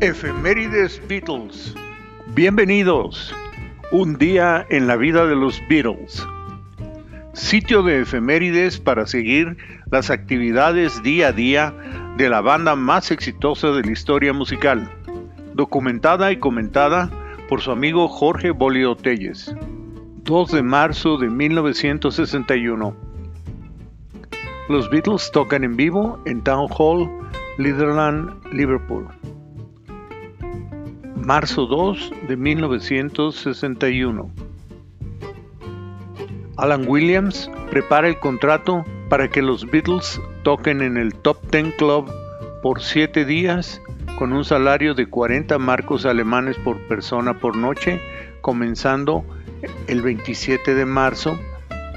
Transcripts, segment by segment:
Efemérides Beatles. Bienvenidos. Un día en la vida de los Beatles. Sitio de efemérides para seguir las actividades día a día de la banda más exitosa de la historia musical. Documentada y comentada por su amigo Jorge Bolio Telles. 2 de marzo de 1961. Los Beatles tocan en vivo en Town Hall, Litherland, Liverpool. Marzo 2 de 1961. Alan Williams prepara el contrato para que los Beatles toquen en el Top Ten Club por 7 días con un salario de 40 marcos alemanes por persona por noche, comenzando el 27 de marzo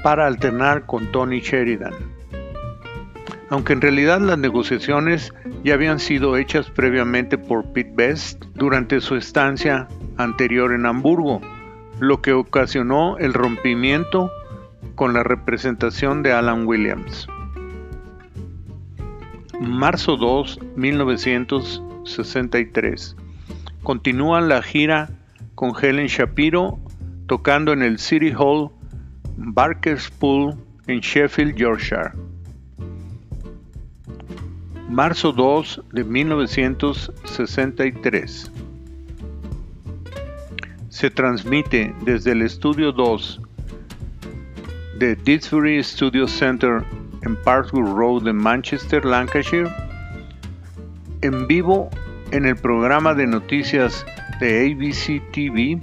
para alternar con Tony Sheridan. Aunque en realidad las negociaciones ya habían sido hechas previamente por Pete Best durante su estancia anterior en Hamburgo, lo que ocasionó el rompimiento con la representación de Alan Williams. Marzo 2, 1963. Continúa la gira con Helen Shapiro tocando en el City Hall Barker's Pool en Sheffield, Yorkshire. Marzo 2 de 1963. Se transmite desde el Estudio 2 de Didsbury Studio Center en Parkwood Road en Manchester, Lancashire, en vivo en el programa de noticias de ABC TV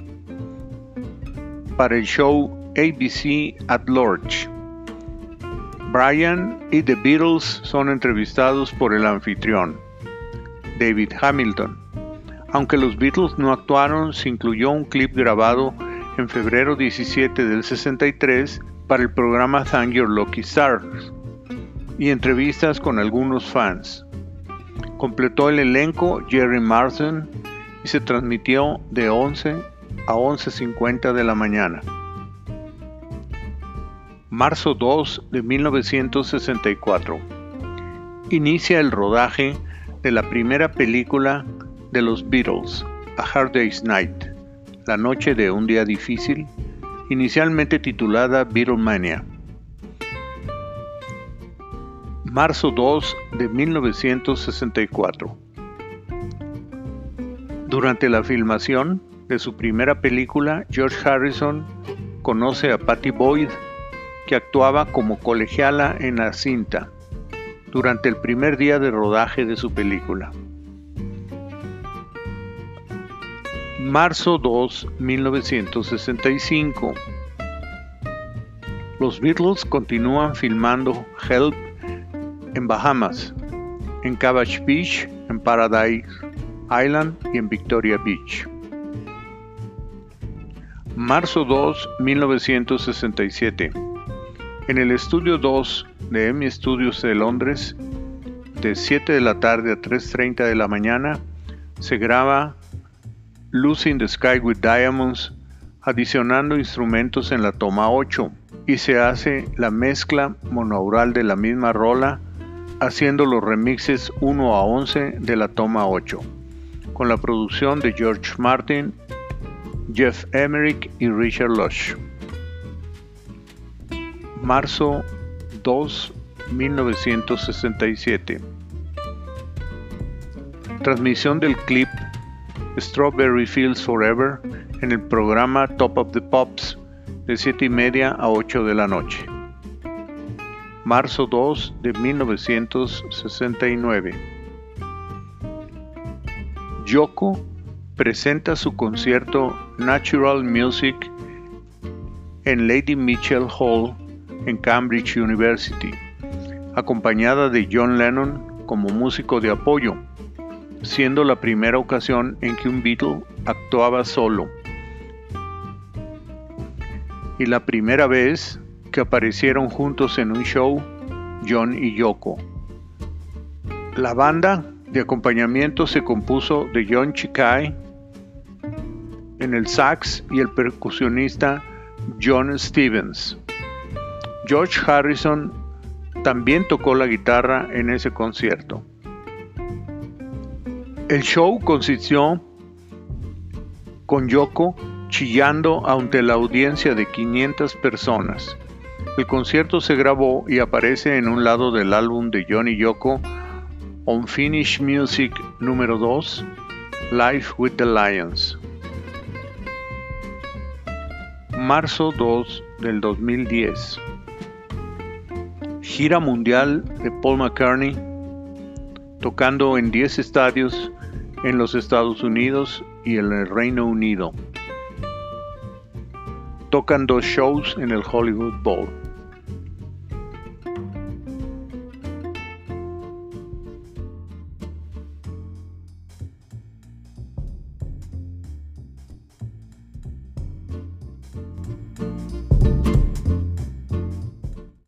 para el show ABC at Large. Brian y The Beatles son entrevistados por el anfitrión, David Hamilton. Aunque los Beatles no actuaron, se incluyó un clip grabado en febrero 17 del 63 para el programa Thank Your Lucky Stars y entrevistas con algunos fans. Completó el elenco Jerry Marsden y se transmitió de 11 a 11.50 de la mañana. Marzo 2 de 1964. Inicia el rodaje de la primera película de los Beatles, A Hard Day's Night, La noche de un día difícil, inicialmente titulada Beatlemania. Marzo 2 de 1964. Durante la filmación de su primera película, George Harrison conoce a Patty Boyd, que actuaba como colegiala en la cinta, durante el primer día de rodaje de su película. Marzo 2, 1965. Los Beatles continúan filmando Help en Bahamas, en Cabbage Beach, en Paradise Island y en Victoria Beach. Marzo 2, 1967. En el estudio 2 de EMI Studios de Londres, de 7 de la tarde a 3.30 de la mañana, se graba in the Sky with Diamonds, adicionando instrumentos en la toma 8, y se hace la mezcla monaural de la misma rola, haciendo los remixes 1 a 11 de la toma 8, con la producción de George Martin, Jeff Emerick y Richard Lush. Marzo 2, 1967. Transmisión del clip Strawberry Fields Forever en el programa Top of the Pops de 7 y media a 8 de la noche. Marzo 2 de 1969. Yoko presenta su concierto Natural Music en Lady Mitchell Hall en Cambridge University, acompañada de John Lennon como músico de apoyo siendo la primera ocasión en que un Beatle actuaba solo y la primera vez que aparecieron juntos en un show John y Yoko. La banda de acompañamiento se compuso de John Chikai en el sax y el percusionista John Stevens. George Harrison también tocó la guitarra en ese concierto. El show consistió con Yoko chillando ante la audiencia de 500 personas. El concierto se grabó y aparece en un lado del álbum de Johnny Yoko Unfinished Music número 2, Life with the Lions. Marzo 2 del 2010. Gira mundial de Paul McCartney, tocando en 10 estadios en los Estados Unidos y en el Reino Unido. Tocan dos shows en el Hollywood Bowl.